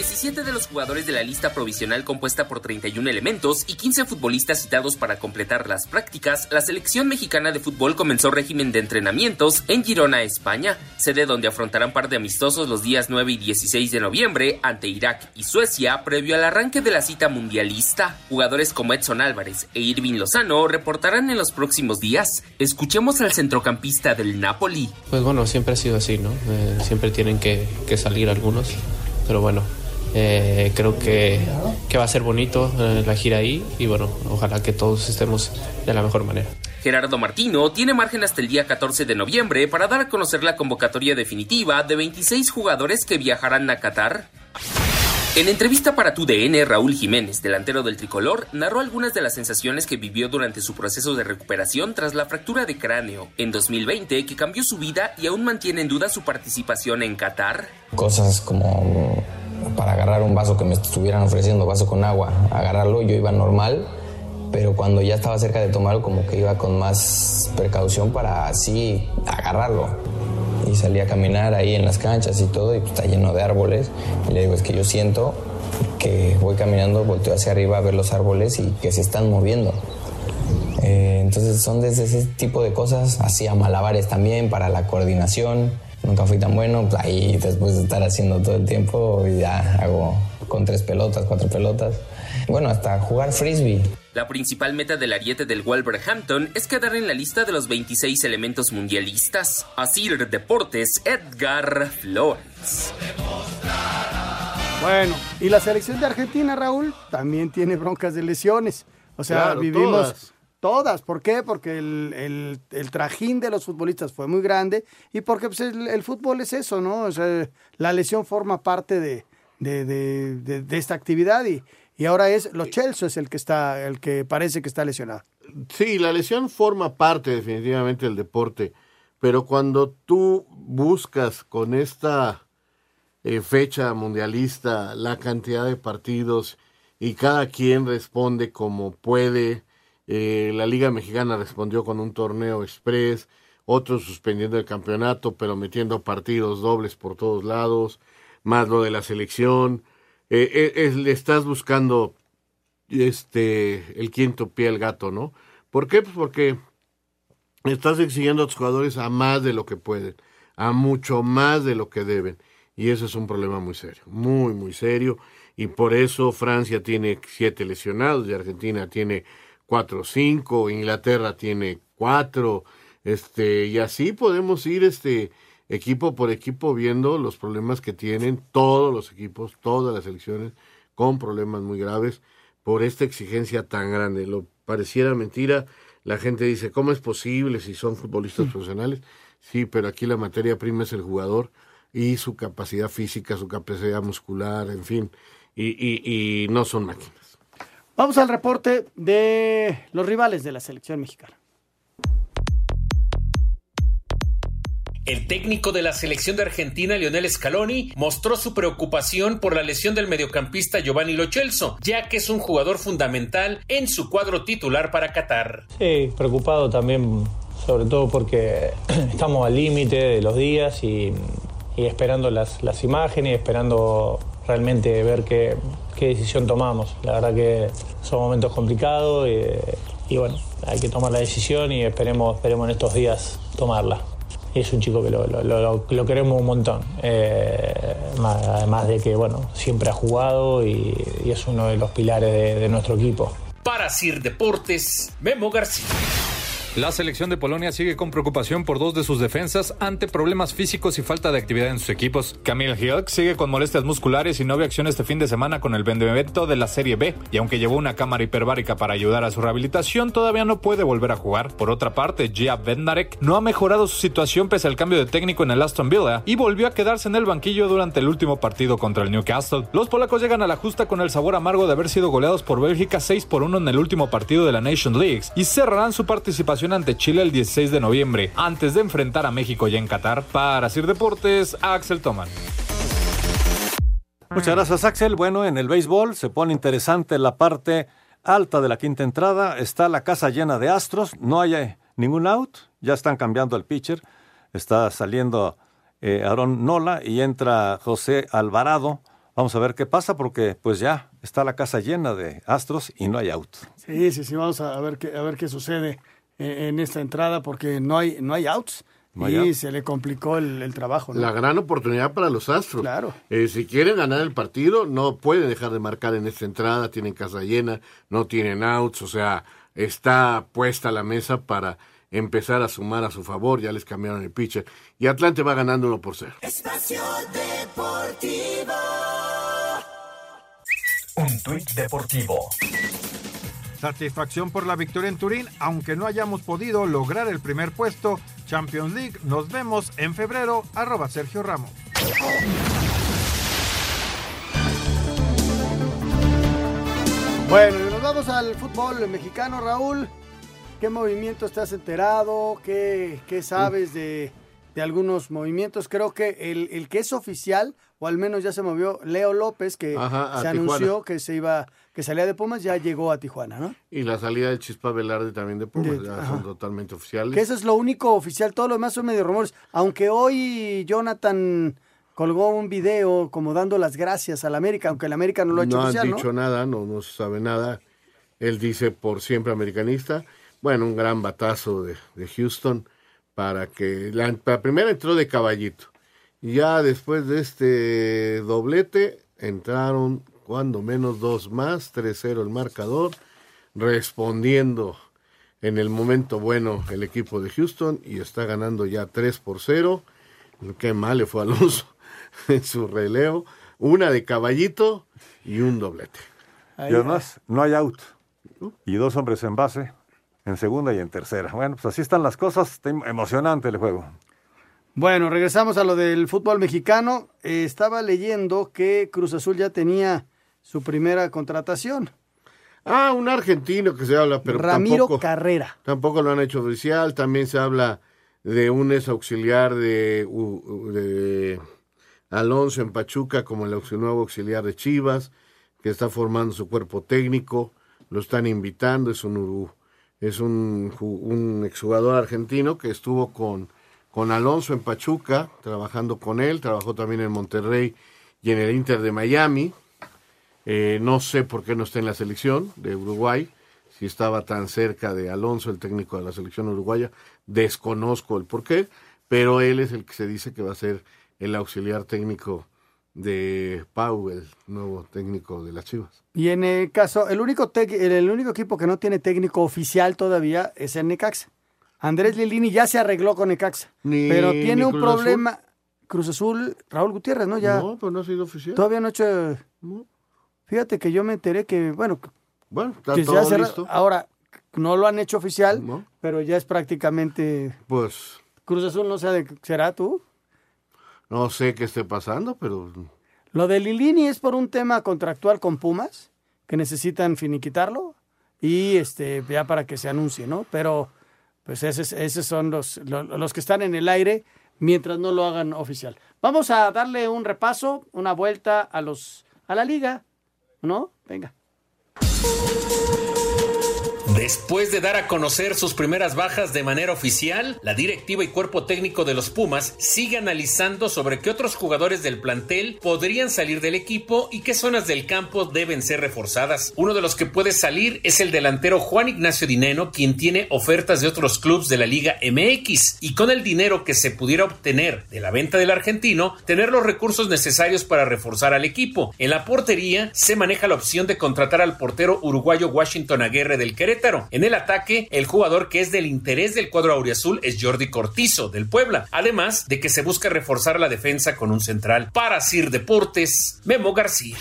Con 17 de los jugadores de la lista provisional compuesta por 31 elementos y 15 futbolistas citados para completar las prácticas, la selección mexicana de fútbol comenzó régimen de entrenamientos en Girona, España, sede donde afrontarán par de amistosos los días 9 y 16 de noviembre ante Irak y Suecia previo al arranque de la cita mundialista. Jugadores como Edson Álvarez e Irving Lozano reportarán en los próximos días. Escuchemos al centrocampista del Napoli. Pues bueno, siempre ha sido así, ¿no? Eh, siempre tienen que salir algunos, pero bueno, eh, creo que, que va a ser bonito eh, la gira ahí y bueno, ojalá que todos estemos de la mejor manera. Gerardo Martino tiene margen hasta el día 14 de noviembre para dar a conocer la convocatoria definitiva de 26 jugadores que viajarán a Qatar. En entrevista para TUDN, Raúl Jiménez, delantero del tricolor, narró algunas de las sensaciones que vivió durante su proceso de recuperación tras la fractura de cráneo en 2020 que cambió su vida y aún mantiene en duda su participación en Qatar. Cosas como para agarrar un vaso que me estuvieran ofreciendo, vaso con agua, agarrarlo, yo iba normal, pero cuando ya estaba cerca de tomarlo como que iba con más precaución para así agarrarlo. Y salí a caminar ahí en las canchas y todo, y pues está lleno de árboles. Y le digo, es que yo siento que voy caminando, volteo hacia arriba a ver los árboles y que se están moviendo. Eh, entonces son desde ese tipo de cosas, hacía malabares también para la coordinación, nunca fui tan bueno, pues ahí después de estar haciendo todo el tiempo ya hago con tres pelotas, cuatro pelotas, bueno, hasta jugar frisbee. La principal meta del ariete del Wolverhampton es quedar en la lista de los 26 elementos mundialistas. Asir Deportes, Edgar Flores. Bueno, y la selección de Argentina, Raúl, también tiene broncas de lesiones. O sea, Claro, vivimos todas. Todas. ¿Por qué? Porque el, el- el trajín de los futbolistas fue muy grande y porque pues, el, el fútbol es eso, ¿no? O sea, la lesión forma parte de, de- de- de- de esta actividad y, y ahora es Lo Chelsea es el que está, el que parece que está lesionado. Sí, la lesión forma parte definitivamente del deporte, pero cuando tú buscas con esta eh, fecha mundialista la cantidad de partidos y cada quien responde como puede, eh, la Liga Mexicana respondió con un torneo express, otros suspendiendo el campeonato pero metiendo partidos dobles por todos lados, más lo de la selección, eh, eh, le estás buscando este el quinto pie al gato, ¿no? ¿Por qué? Pues porque estás exigiendo a tus jugadores a más de lo que pueden, a mucho más de lo que deben. Y ese es un problema muy serio, muy, muy serio. Y por eso Francia tiene siete lesionados, y Argentina tiene cuatro cinco, Inglaterra tiene cuatro, este, y así podemos ir este equipo por equipo viendo los problemas que tienen todos los equipos, todas las selecciones, con problemas muy graves por esta exigencia tan grande. Lo pareciera mentira, la gente dice, ¿cómo es posible si son futbolistas profesionales? Sí, pero aquí la materia prima es el jugador y su capacidad física, su capacidad muscular, en fin, y, y, y no son máquinas. Vamos al reporte de los rivales de la selección mexicana. El técnico de la selección de Argentina, Lionel Scaloni, mostró su preocupación por la lesión del mediocampista Giovanni Lo Celso, ya que es un jugador fundamental en su cuadro titular para Qatar. Sí, preocupado también, sobre todo porque estamos al límite de los días y, y esperando las, las, imágenes, esperando realmente ver qué, qué, decisión tomamos. La verdad que son momentos complicados y, bueno, hay que tomar la decisión y esperemos, esperemos en estos días tomarla y es un chico que lo, queremos un montón. Eh, más, además de que, bueno, siempre ha jugado y, y es uno de los pilares de, de nuestro equipo. Para Sir Deportes, Memo García. La selección de Polonia sigue con preocupación por dos de sus defensas ante problemas físicos y falta de actividad en sus equipos. Camille Hilk sigue con molestias musculares y no vio acción este fin de semana con el Benevento de la Serie B, y aunque llevó una cámara hiperbárica para ayudar a su rehabilitación, todavía no puede volver a jugar. Por otra parte, Gia Bednarek no ha mejorado su situación pese al cambio de técnico en el Aston Villa y volvió a quedarse en el banquillo durante el último partido contra el Newcastle. Los polacos llegan a la justa con el sabor amargo de haber sido goleados por Bélgica 6 por 1 en el último partido de la Nation League y cerrarán su participación ante Chile el 16 de noviembre, antes de enfrentar a México ya en Qatar. Para Sir Deportes, Axel Toman. Muchas gracias, Axel. Bueno, en el béisbol se pone interesante la parte alta de la quinta entrada. Está la casa llena de astros. No hay eh, ningún out. Ya están cambiando el pitcher. Está saliendo eh, Aaron Nola y entra José Alvarado. Vamos a ver qué pasa porque pues ya está la casa llena de astros y no hay out. Sí, sí, sí, vamos a ver qué, a ver qué sucede en esta entrada porque no hay, no hay outs. No hay y out. se le complicó el, el trabajo. ¿no? La gran oportunidad para los Astros. Claro. Eh, si quieren ganar el partido, no pueden dejar de marcar en esta entrada. Tienen casa llena, no tienen outs. O sea, está puesta la mesa para empezar a sumar a su favor. Ya les cambiaron el pitcher. Y Atlante va ganando uno por cero. Espacio Deportivo. Un tuit deportivo. Satisfacción por la victoria en Turín, aunque no hayamos podido lograr el primer puesto. Champions League, nos vemos en febrero, arroba Sergio Ramos. Bueno, nos vamos al fútbol mexicano, Raúl. ¿Qué movimientos te has enterado? ¿Qué, qué sabes de, de, algunos movimientos? Creo que el, el, que es oficial, o al menos ya se movió, Leo López, que Ajá, se anunció que se iba que salía de Pumas ya llegó a Tijuana, ¿no? Y la salida de Chispa Velarde también de Pumas, de, ya ajá. son totalmente oficiales. Que eso es lo único oficial, todo lo demás son medio rumores. Aunque hoy Jonathan colgó un video como dando las gracias al América, aunque el América no lo ha hecho no oficial, han dicho ¿no? nada, no, no se sabe nada. Él dice por siempre americanista. Bueno, un gran batazo de, de Houston para que la, la primera entró de caballito. Y ya después de este doblete entraron cuando menos dos más, 3-0 el marcador, respondiendo en el momento bueno el equipo de Houston y está ganando ya 3 por 0. Qué mal le fue a Alonso en su releo. Una de caballito y un doblete. Y además, no hay out. Y dos hombres en base, en segunda y en tercera. Bueno, pues así están las cosas. Está emocionante el juego. Bueno, regresamos a lo del fútbol mexicano. Eh, estaba leyendo que Cruz Azul ya tenía su primera contratación. Ah, un argentino que se habla, pero Ramiro tampoco, Carrera. Tampoco lo han hecho oficial. También se habla de un ex auxiliar de, de Alonso en Pachuca como el nuevo auxiliar de Chivas, que está formando su cuerpo técnico. Lo están invitando. Es un es un, un exjugador argentino que estuvo con, con Alonso en Pachuca, trabajando con él. Trabajó también en Monterrey y en el Inter de Miami. Eh, no sé por qué no está en la selección de Uruguay. si estaba tan cerca de Alonso, el técnico de la selección uruguaya. Desconozco el por qué, pero él es el que se dice que va a ser el auxiliar técnico de Pau, el nuevo técnico de las Chivas. Y en el caso, el único, tec- el único equipo que no tiene técnico oficial todavía es el Necaxa. Andrés Lilini ya se arregló con Necaxa, Ni- pero tiene un Cruz Azul. problema. Cruz Azul, Raúl Gutiérrez, ¿no? Ya No, pues no ha sido oficial. todavía no ha hecho. Fíjate que yo me enteré que, bueno, Bueno, está que todo listo. ahora no lo han hecho oficial, pero ya es prácticamente. Pues Cruz Azul no sé, de- ¿será tú? no sé qué esté pasando, pero Lo de Lilini es por un tema contractual con Pumas, que necesitan finiquitarlo y este ya para que se anuncie, ¿no? Pero pues esos, esos son los, lo- los que están en el aire mientras no lo hagan oficial. Vamos a darle un repaso, una vuelta a los a la liga, ¿no? Venga. Después de dar a conocer sus primeras bajas de manera oficial, la directiva y cuerpo técnico de los Pumas sigue analizando sobre qué otros jugadores del plantel podrían salir del equipo y qué zonas del campo deben ser reforzadas. Uno de los que puede salir es el delantero Juan Ignacio Dineno, quien tiene ofertas de otros clubes de la Liga MX y con el dinero que se pudiera obtener de la venta del argentino, tener los recursos necesarios para reforzar al equipo. En la portería se maneja la opción de contratar al portero uruguayo Washington Aguirre del Querétaro. En el ataque, el jugador que es del interés del cuadro auriazul es Jordi Cortizo del Puebla, además de que se busca reforzar la defensa con un central. Para Sir Deportes, Memo García.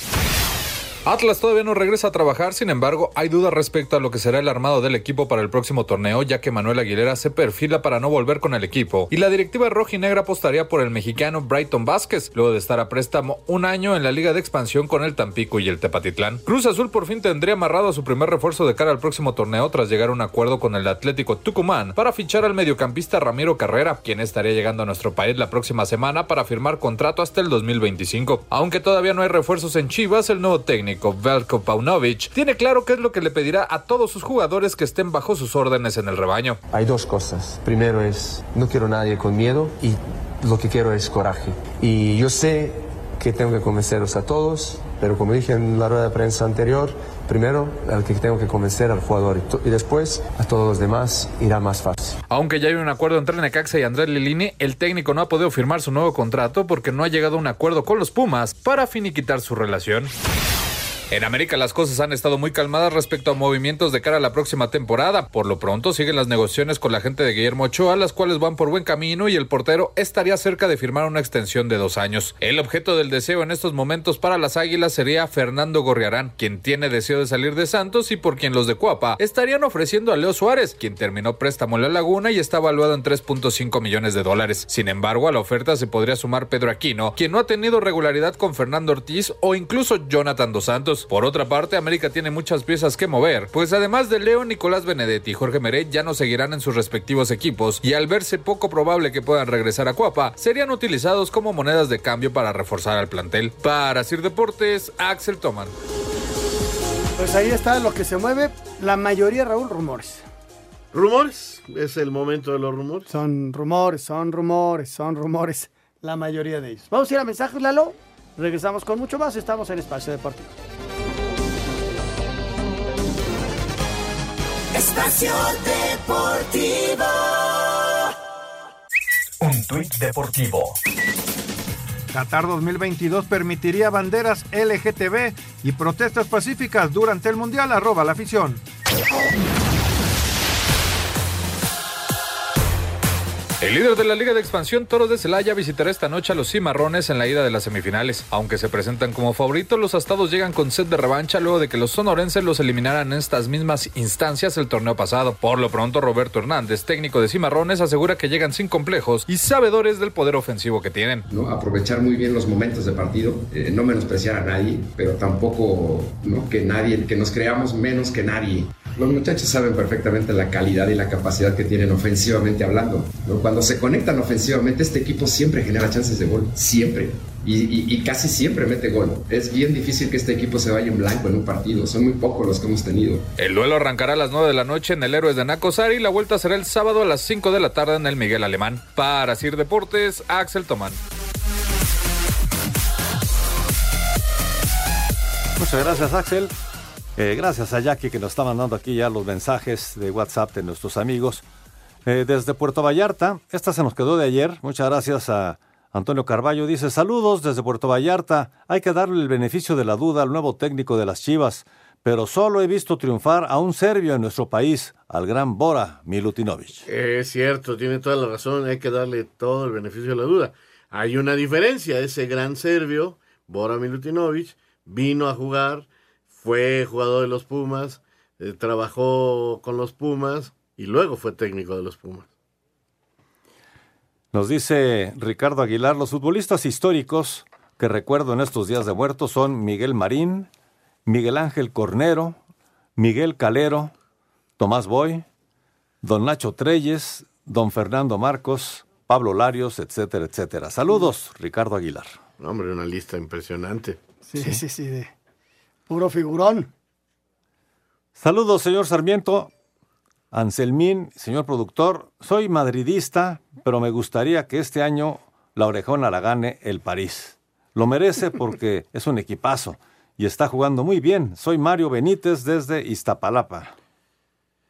Atlas todavía no regresa a trabajar, sin embargo, hay dudas respecto a lo que será el armado del equipo para el próximo torneo, ya que Manuel Aguilera se perfila para no volver con el equipo. Y la directiva rojinegra apostaría por el mexicano Brighton Vázquez, luego de estar a préstamo un año en la Liga de Expansión con el Tampico y el Tepatitlán. Cruz Azul por fin tendría amarrado a su primer refuerzo de cara al próximo torneo tras llegar a un acuerdo con el Atlético Tucumán para fichar al mediocampista Ramiro Carrera, quien estaría llegando a nuestro país la próxima semana para firmar contrato hasta el 2025. Aunque todavía no hay refuerzos en Chivas, el nuevo técnico Velko Paunovic tiene claro qué es lo que le pedirá a todos sus jugadores que estén bajo sus órdenes en el rebaño. Hay dos cosas. Primero es, no quiero a nadie con miedo y lo que quiero es coraje. Y yo sé que tengo que convencerlos a todos, pero como dije en la rueda de prensa anterior, primero al que tengo que convencer al jugador y, y después a todos los demás irá más fácil. Aunque ya hay un acuerdo entre Necaxa y Andrés Lilini, el técnico no ha podido firmar su nuevo contrato porque no ha llegado a un acuerdo con los Pumas para finiquitar su relación. En América las cosas han estado muy calmadas respecto a movimientos de cara a la próxima temporada. Por lo pronto siguen las negociaciones con la gente de Guillermo Ochoa, las cuales van por buen camino y el portero estaría cerca de firmar una extensión de dos años. El objeto del deseo en estos momentos para las Águilas sería Fernando Gorriarán, quien tiene deseo de salir de Santos y por quien los de Cuapa estarían ofreciendo a Leo Suárez, quien terminó préstamo en la Laguna y está evaluado en 3.5 millones de dólares. Sin embargo, a la oferta se podría sumar Pedro Aquino, quien no ha tenido regularidad con Fernando Ortiz o incluso Jonathan Dos Santos. Por otra parte, América tiene muchas piezas que mover, pues además de Leo, Nicolás Benedetti y Jorge Meret ya no seguirán en sus respectivos equipos y al verse poco probable que puedan regresar a Cuapa, serían utilizados como monedas de cambio para reforzar al plantel. Para Sir Deportes, Axel Toman. Pues ahí está lo que se mueve. La mayoría, Raúl, rumores. ¿Rumores? ¿Es el momento de los rumores? Son rumores, son rumores, son rumores. La mayoría de ellos. Vamos a ir a mensajes, Lalo. Regresamos con mucho más. Estamos en Espacio Deportivo. Espacio Deportivo. Un tuit deportivo. Qatar 2022 permitiría banderas LGTB y protestas pacíficas durante el Mundial. Arroba la afición. El líder de la Liga de Expansión, Toros de Celaya, visitará esta noche a los Cimarrones en la ida de las semifinales. Aunque se presentan como favoritos, los astados llegan con set de revancha luego de que los sonorenses los eliminaran en estas mismas instancias el torneo pasado. Por lo pronto, Roberto Hernández, técnico de Cimarrones, asegura que llegan sin complejos y sabedores del poder ofensivo que tienen. ¿no? aprovechar muy bien los momentos de partido, eh, no menospreciar a nadie, pero tampoco ¿no? que nadie, que nos creamos menos que nadie. Los muchachos saben perfectamente la calidad y la capacidad que tienen ofensivamente hablando. ¿no? Cuando se conectan ofensivamente, este equipo siempre genera chances de gol, siempre. Y, y- y casi siempre mete gol. Es bien difícil que este equipo se vaya en blanco en un partido. Son muy pocos los que hemos tenido. El duelo arrancará a las 9 de la noche en el Héroes de Nacosari y la vuelta será el sábado a las 5 de la tarde en el Miguel Alemán. Para Sir Deportes, Axel Tomán. Muchas gracias, Axel. Eh, gracias a Jackie que nos está mandando aquí ya los mensajes de WhatsApp de nuestros amigos. Eh, desde Puerto Vallarta, esta se nos quedó de ayer. Muchas gracias a Antonio Carballo. Dice, saludos desde Puerto Vallarta. Hay que darle el beneficio de la duda al nuevo técnico de las Chivas, pero solo he visto triunfar a un serbio en nuestro país, al gran Bora Milutinovic. Es cierto, tiene toda la razón, hay que darle todo el beneficio de la duda. Hay una diferencia, ese gran serbio, Bora Milutinovic, vino a jugar, fue jugador de los Pumas, eh, trabajó con los Pumas y luego fue técnico de los Pumas. Nos dice Ricardo Aguilar, los futbolistas históricos que recuerdo en estos días de muertos son Miguel Marín, Miguel Ángel Cornero, Miguel Calero, Tomás Boy, don Nacho Treyes, don Fernando Marcos, Pablo Larios, etcétera, etcétera. Saludos, Ricardo Aguilar. Hombre, una lista impresionante. Sí, sí, sí, de puro figurón. Saludos, señor Sarmiento. Anselmín, señor productor, soy madridista, pero me gustaría que este año la orejona la gane el París. Lo merece porque es un equipazo y está jugando muy bien. Soy Mario Benítez desde Iztapalapa.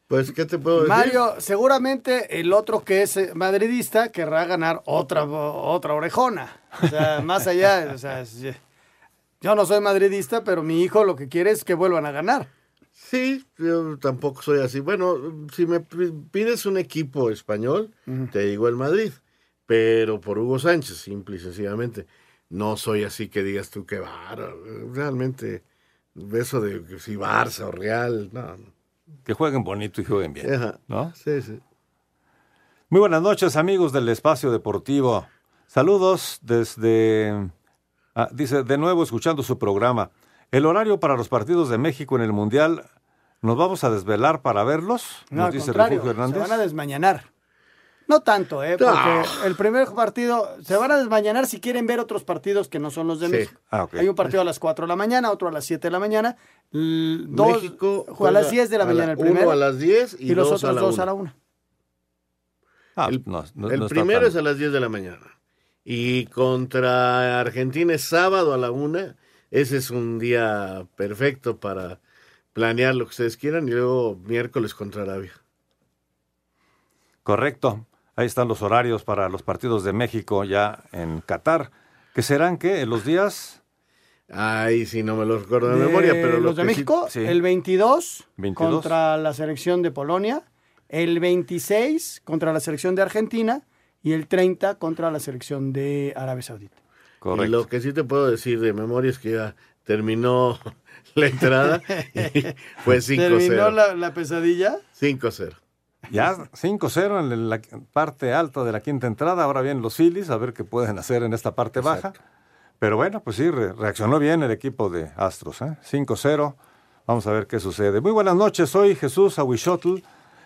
Pues, ¿qué te puedo decir? Mario, seguramente el otro que es eh, madridista querrá ganar otra, otra orejona. O sea, más allá, o sea, es- yo no soy madridista, pero mi hijo lo que quiere es que vuelvan a ganar. Sí, yo tampoco soy así. Bueno, si me pi- pides un equipo español, te digo el Madrid, pero por Hugo Sánchez, simple y sencillamente. No soy así que digas tú que bárbaro. Realmente, eso de que si Barça o Real, no. no. Que jueguen bonito y jueguen bien. Ajá. ¿no? Sí, sí. Muy buenas noches, amigos del Espacio Deportivo. Saludos desde... ah, dice, de nuevo escuchando su programa. El horario para los partidos de México en el Mundial, ¿nos vamos a desvelar para verlos? No, Nos al dice contrario, Refugio se Hernández. van a desmañanar. No tanto, ¿eh? Porque Ah. el primer partido se van a desmañanar si quieren ver otros partidos que no son los de Sí. México. Ah, ok. Hay un partido a las 4 de la mañana, otro a las 7 de la mañana. Dos, México juega a las juega 10 de la mañana el uno primero. a las 10 y los dos a otros dos a la 1. Ah, el no, no- el primero tan- es a las 10 de la mañana. Y contra Argentina es sábado a la una. Ese es un día perfecto para planear lo que ustedes quieran. Y luego miércoles contra Arabia. Correcto. Ahí están los horarios para los partidos de México ya en Qatar. ¿Que serán qué? ¿En los días? Ay, sí, no me lo recuerdo de, De memoria, pero lo los de México, sí. el 22, 22. contra la selección de Polonia, el 26 contra la selección de Argentina y el 30 contra la selección de Arabia Saudita. Y lo que sí te puedo decir de memoria es que ya terminó la entrada y fue 5-0. ¿Terminó la, la pesadilla? 5-0. Ya 5-0 en la parte alta de la quinta entrada. Ahora bien, los Phillies, a ver qué pueden hacer en esta parte baja. Pero bueno, pues sí, re- reaccionó bien el equipo de Astros. ¿eh? 5-0. Vamos a ver qué sucede. Muy buenas noches, soy Jesús Aguishotl.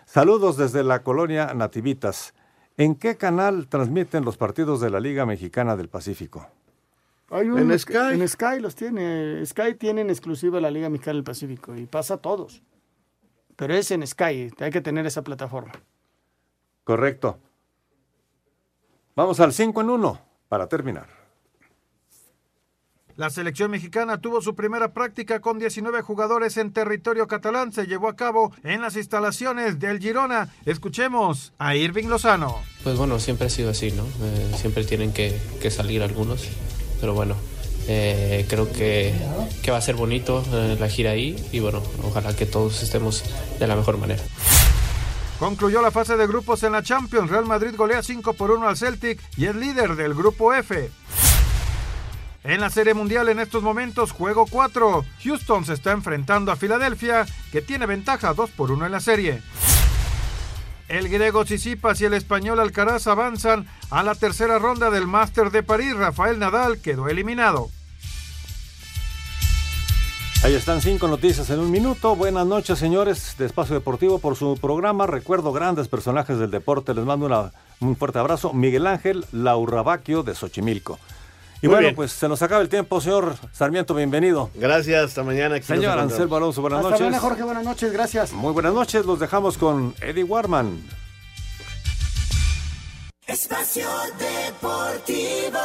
Saludos desde la colonia Nativitas. ¿En qué canal transmiten los partidos de la Liga Mexicana del Pacífico? Hay En un- Sky. En Sky los tiene. Sky tiene en exclusiva la Liga Mexicana del Pacífico y pasa a todos. Pero es en Sky, hay que tener esa plataforma. Correcto. Vamos al 5 en 1 para terminar. La selección mexicana tuvo su primera práctica con 19 jugadores en territorio catalán. Se llevó a cabo en las instalaciones del Girona. Escuchemos a Irving Lozano. Pues bueno, siempre ha sido así, ¿no? Eh, siempre tienen que, que salir algunos, pero bueno, eh, creo que, que va a ser bonito eh, la gira ahí y bueno, ojalá que todos estemos de la mejor manera. Concluyó la fase de grupos en la Champions. Real Madrid golea 5 por 1 al Celtic y es líder del grupo F. En la Serie Mundial en estos momentos, juego 4. Houston se está enfrentando a Filadelfia, que tiene ventaja 2 por 1 en la serie. El griego Tsitsipas y el español Alcaraz avanzan a la tercera ronda del Master de París. Rafael Nadal quedó eliminado. Ahí están cinco noticias en un minuto. Buenas noches, señores de Espacio Deportivo, por su programa. Recuerdo grandes personajes del deporte. Les mando un fuerte abrazo. Miguel Ángel Laurrabaquio de Xochimilco. Y Muy bueno, bien. pues se nos acaba el tiempo, señor Sarmiento, bienvenido. Gracias, hasta mañana. Señor. Anselmo Alonso, buenas Hasta noches. mañana, Jorge, buenas noches, gracias. Muy buenas noches, los dejamos con Eddie Warman. Espacio Deportivo.